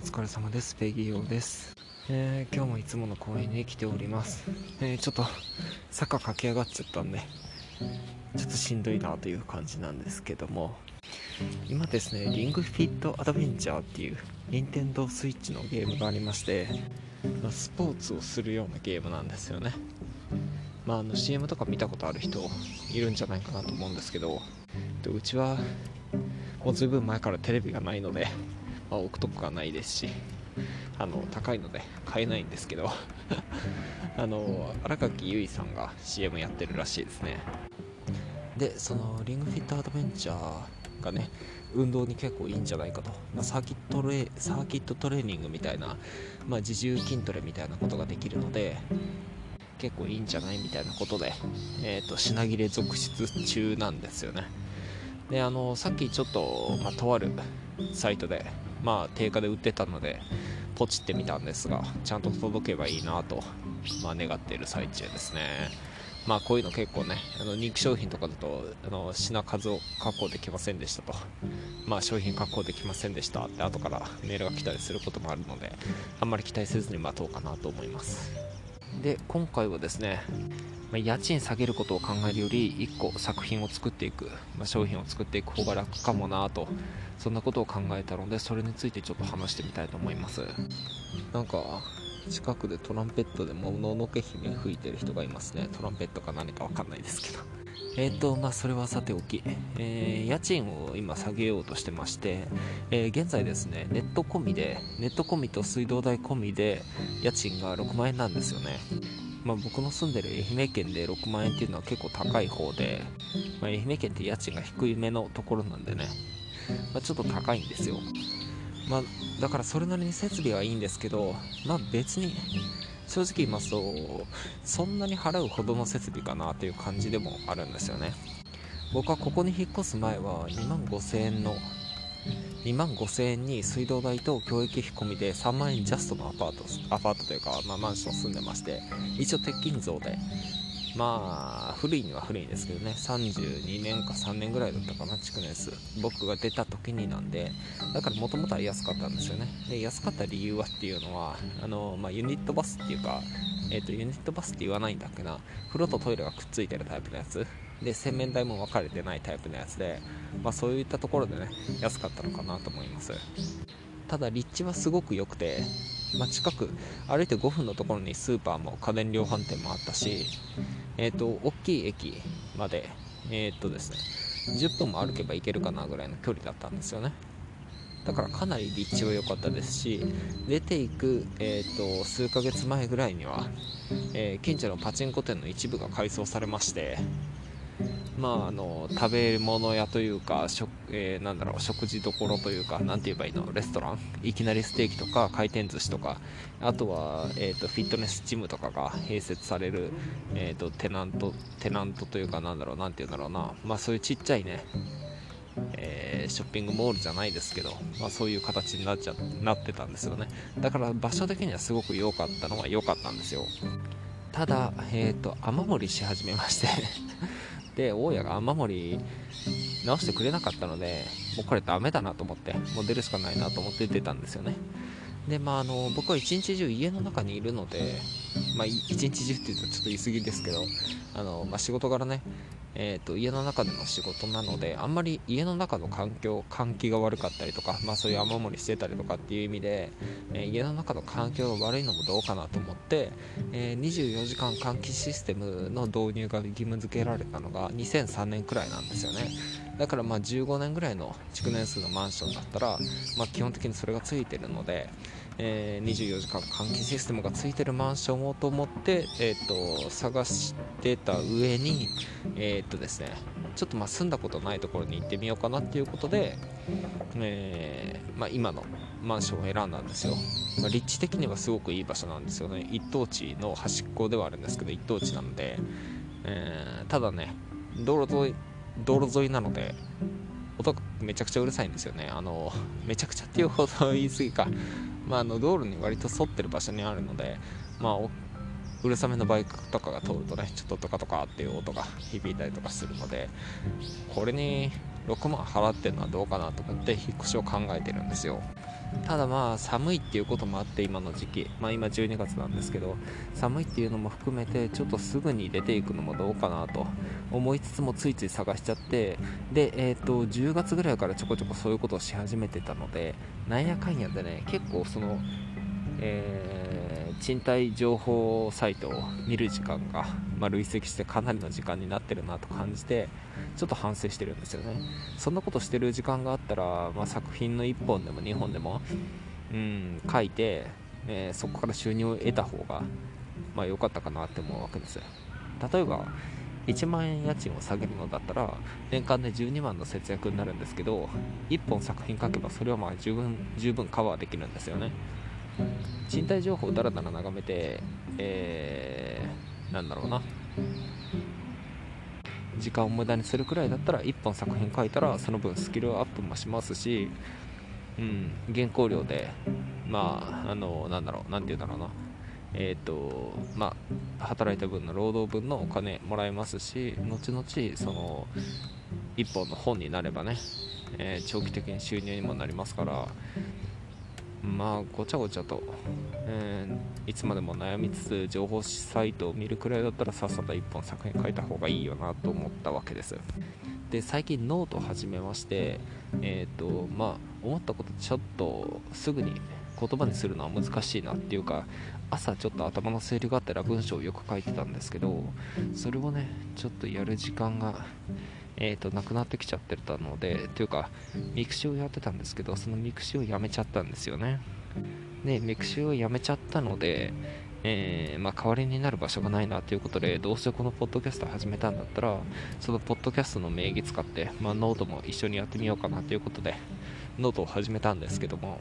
疲れ様です。ペギーオです、えー今日もいつもの公園に来ております。えーちょっと坂駆け上がっちゃったんで、ちょっとしんどいなという感じなんですけども、今ですね、リングフィットアドベンチャーっていう、任天堂スイッチのゲームがありまして、まあスポーツをするようなゲームなんですよね。まあ、あの CM とか見たことある人いるんじゃないかなと思うんですけど、でうちはもうずいぶん前からテレビがないので、まあ、置くとこがないですしあの高いので買えないんですけど あの新垣結衣さんが CM やってるらしいですね。でそのリングフィットアドベンチャーがね運動に結構いいんじゃないかと、まあ、サーキットレサーキットトレーニングみたいな、まあ、自重筋トレみたいなことができるので結構いいんじゃないみたいなことで、えー、と品切れ続出中なんですよね。であのさっきちょっと、まあ、とあるサイトで、まあ、定価で売ってたのでポチってみたんですがちゃんと届けばいいなと、まあ、願っている最中ですね。まあこういうの結構ねあの人気商品とかだとあの品数を確保できませんでしたと。まあ商品確保できませんでしたって後からメールが来たりすることもあるのであんまり期待せずに待とうかなと思います。で今回はですねまあ家賃下げることを考えるより1個作品を作っていく、まあ商品を作っていく方が楽かもなとそんなことを考えたのでそれについてちょっと話してみたいと思います。なんか近くでトランペットでもののけ姫吹いてる人がいますね。トランペットか何かわかんないですけど。えっ、とまあそれはさておき、えー家賃を今下げようとしてまして、えー現在ですねネット込みでネット込みと水道代込みで家賃が6万円なんですよねまあ、僕の住んでる愛媛県で6万円っていうのは結構高い方で、まあ、愛媛県って家賃が低いめのところなんでね、まあ、ちょっと高いんですよ、まあ、だからそれなりに設備はいいんですけど、まあ、別に正直言いますとそんなに払うほどの設備かなという感じでもあるんですよね。僕はここに引っ越す前は2万5000円の2万5000円に水道代と教育費込みで3万円ジャストのアパートアパートというか、まあ、マンション住んでまして一応鉄筋造でまあ古いには古いんですけどね32年か3年ぐらいだったかな築年数。僕が出た時になんでだからもともとは安かったんですよね。で安かった理由はっていうのはあの、まあ、ユニットバスっていうかえっ、とユニットバスって言わないんだっけな。風呂とトイレがくっついてるタイプのやつ。で洗面台も分かれてないタイプのやつで、まあ、そういったところでね安かったのかなと思います。ただ立地はすごく良くて、まあ、近く歩いて5分のところにスーパーも家電量販店もあったしえっ、と大きい駅までえっ、とですね10分も歩けば行けるかなぐらいの距離だったんですよね。だからかなり立地は良かったですし出ていく、えー、と数ヶ月前ぐらいには、えー近所のパチンコ店の一部が改装されましてまあ、あの食べ物屋というか食,、えーなんだろう食事どころというかなんて言えばいいのレストラン？いきなりステーキとか回転寿司とかあとは、えー、とフィットネスジムとかが併設される、えー、とテナントテナントというかなんだろうなんて言うんだろうな、まあ、そういうちっちゃいねえーショッピングモールじゃないですけど、まあ、そういう形になっちゃなってたんですよね。だから場所的にはすごく良かったのは良かったんですよ。ただ、えー、と雨漏りし始めまして。で大家が雨漏り直してくれなかったのでもうこれダメだなと思ってもう出るしかないなと思って出たんですよね。でまああの僕は一日中家の中にいるのでまあい一日中っていうとちょっと言い過ぎですけどあの、まあ、仕事柄ねえー、と家の中での仕事なのであんまり家の中の環境換気が悪かったりとか、まあ、そういう雨漏りしてたりとかっていう意味で、えー家の中の環境が悪いのもどうかなと思って、えー24時間換気システムの導入が義務付けられたのが2003年くらいなんですよね。だからまあ15年ぐらいの築年数のマンションだったら、まあ、基本的にそれがついてるので、えー24時間換気システムがついてるマンションをと思って、えー、と探してた上に、えーっとですね、ちょっとまあ住んだことないところに行ってみようかなっていうことで、えーまあ、今のマンションを選んだんですよ、まあ、立地的にはすごくいい場所なんですよね。一等地の端っこではあるんですけど一等地なので、えーただね道路沿い道路沿いなので音がめちゃくちゃうるさいんですよね。あのめちゃくちゃっていうほど言い過ぎか、まあ、あの道路に割と沿ってる場所にあるので、まあ、うるさめのバイクとかが通るとねちょっととかとかっていう音が響いたりとかするのでこれに6万払ってるのはどうかなと思って引っ越しを考えてるんですよ。ただまあ寒いっていうこともあって今の時期。まあ今12月なんですけど寒いっていうのも含めてちょっとすぐに出ていくのもどうかなと。思いつつもついつい探しちゃって。でえっ、ー、と10月ぐらいからちょこちょこそういうことをし始めてたのでなんやかんやでね結構そのえー、賃貸情報サイトを見る時間が、まあ、累積してかなりの時間になってるなと感じてちょっと反省してるんですよね。そんなことしてる時間があったら、まあ、作品の1本でも2本でも、うん、書いて、え、そこから収入を得た方がまあ、良かったかなって思うわけです例えば1万円家賃を下げるのだったら年間で12万の節約になるんですけど1本作品書けばそれはまあ十分十分カバーできるんですよね。賃貸情報をだらだら眺めて、えー、なんだろうな。時間を無駄にするくらいだったら1本作品書いたらその分スキルアップもしますし、うん、原稿料でまああのなんだろうなんて言うんだろうな。えっ、ー、とまあ働いた分の労働分のお金もらえますし後々その1本の本になればね、えー、長期的に収入にもなりますからまあごちゃごちゃと、えー、いつまでも悩みつつ情報サイトを見るくらいだったらさっさと1本作品書いた方がいいよなと思ったわけです。で最近ノート始めましてえっ、ー、とまあ思ったことちょっとすぐに言葉にするのは難しいなっていうか朝ちょっと頭の整理があったら文章をよく書いてたんですけどそれをねちょっとやる時間がえーと、なくなってきちゃってたのでというかミクシーをやってたんですけどそのミクシーをやめちゃったんですよね。でミクシーをやめちゃったので、えー、まあ、代わりになる場所がないなということでどうせこのポッドキャスト始めたんだったらそのポッドキャストの名義使って、まあ、ノートも一緒にやってみようかなということでノートを始めたんですけども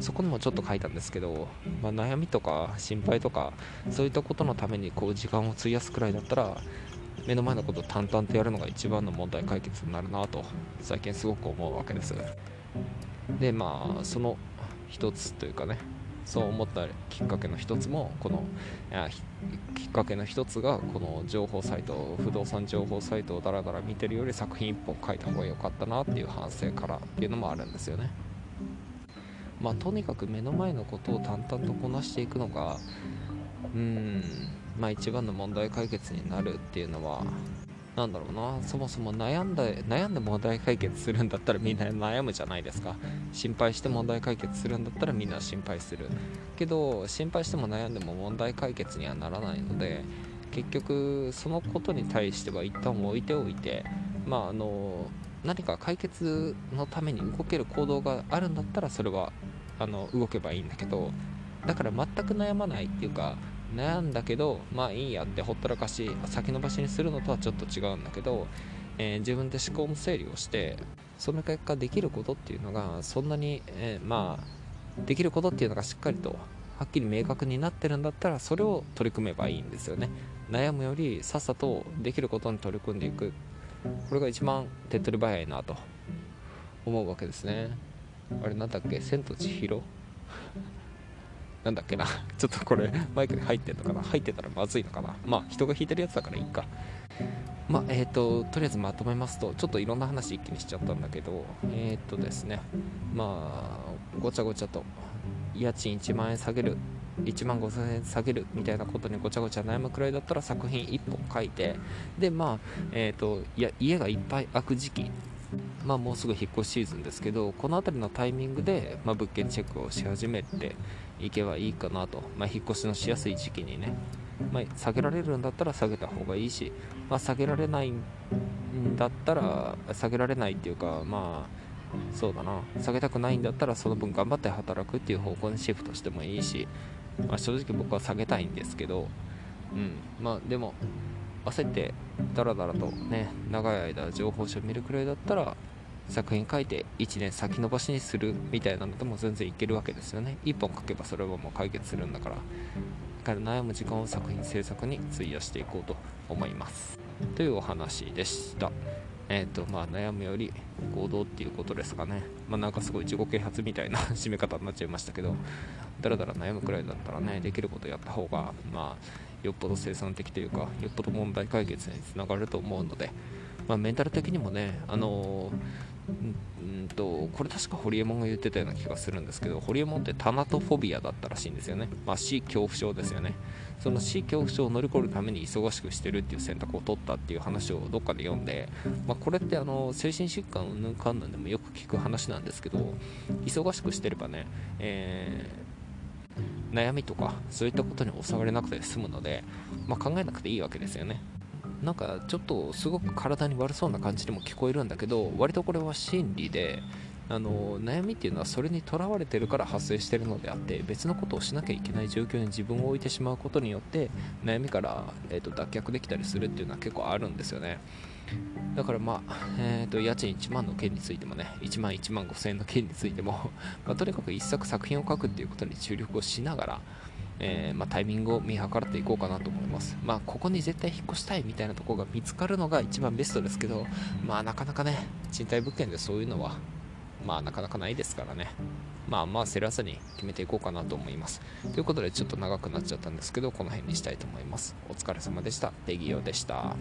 そこにもちょっと書いたんですけど、まあ、悩みとか心配とかそういったことのためにこう時間を費やすくらいだったら目の前のことを淡々とやるのが一番の問題解決になるなと最近すごく思うわけです。でまあその一つというかねそう思ったきっかけの一つもこのきっかけの一つがこの情報サイト不動産情報サイトをだらだら見てるより作品1本書いた方が良かったなっていう反省からっていうのもあるんですよね。まあとにかく目の前のことを淡々とこなしていくのがうんまあ、一番の問題解決になるっていうのは何だろうな。そもそも悩んで悩んで問題解決するんだったらみんな悩むじゃないですか。心配して問題解決するんだったらみんな心配する。けど心配しても悩んでも問題解決にはならないので結局そのことに対しては一旦置いておいてまああの何か解決のために動ける行動があるんだったらそれはあの動けばいいんだけどだから全く悩まないっていうか悩んだけどまあいいやってほったらかし先延ばしにするのとはちょっと違うんだけど、えー、自分で思考の整理をしてその結果できることっていうのがそんなに、えー、まあできることっていうのがしっかりとはっきり明確になってるんだったらそれを取り組めばいいんですよね。悩むよりさっさとできることに取り組んでいく。これが一番手っ取り早いなと思うわけですね。あれなんだっけ？千と千尋？なんだっけな。ちょっとこれマイクに入ってんのかな。入ってたらまずいのかな。まあ人が弾いてるやつだからいいか。まあえっ、ー、ととりあえずまとめますとちょっといろんな話一気にしちゃったんだけどえっ、ー、とですね。まあごちゃごちゃと家賃1万円下げる1万5000円下げるみたいなことにごちゃごちゃ悩むくらいだったら作品1本書いてでまあえっ、ー、といや家がいっぱい空く時期。まあ、もうすぐ引っ越しシーズンですけどこの辺りのタイミングで、まあ、物件チェックをし始めていけばいいかなと、まあ、引っ越しのしやすい時期にね、まあ、下げられるんだったら下げた方がいいし、まあ、下げられないんだったら下げられないっていうかまあそうだな。下げたくないんだったらその分頑張って働くっていう方向にシフトしてもいいし、まあ、正直僕は下げたいんですけどうん。まあでも焦ってダラダラとね長い間情報誌を見るくらいだったら作品書いて1年先延ばしにするみたいなのでも全然いけるわけですよね。1本書けばそれはもう解決するんだから。だから悩む時間を作品制作に費やしていこうと思います。というお話でした。えっ、ー、とまあ悩むより行動っていうことですかね。まあなんかすごい自己啓発みたいな締め方になっちゃいましたけどだらだら悩むくらいだったらねできることやった方がまあよっぽど生産的というかよっぽど問題解決につながると思うので、まあ、メンタル的にもね、あのうんとこれ確かホリエモンが言ってたような気がするんですけどホリエモンってタナトフォビアだったらしいんですよね、まあ、死恐怖症ですよね。その死恐怖症を乗り越えるために忙しくしてるっていう選択を取ったっていう話をどっかで読んで、まあ、これってあの精神疾患うんぬんかんぬんでもよく聞く話なんですけど忙しくしてればね、えー、悩みとかそういったことに襲われなくて済むので、まあ、考えなくていいわけですよねなんかちょっとすごく体に悪そうな感じにも聞こえるんだけど割とこれは真理であの悩みっていうのはそれにとらわれてるから発生してるのであって別のことをしなきゃいけない状況に自分を置いてしまうことによって悩みから、えーと、脱却できたりするっていうのは結構あるんですよね。だからまあ、えーと、家賃1万の件についてもね1万1万5000円の件についても、まあ、とにかく一作作品を書くっていうことに注力をしながらえー、まあ、タイミングを見計らっていこうかなと思います。まあ、ここに絶対引っ越したいみたいなところが見つかるのが一番ベストですけど、まあ、なかなかね、賃貸物件でそういうのは、まあ、なかなかないですからね。まあまあ、セラスに決めていこうかなと思います。ということで、ちょっと長くなっちゃったんですけど、この辺にしたいと思います。お疲れ様でした。レギオでした。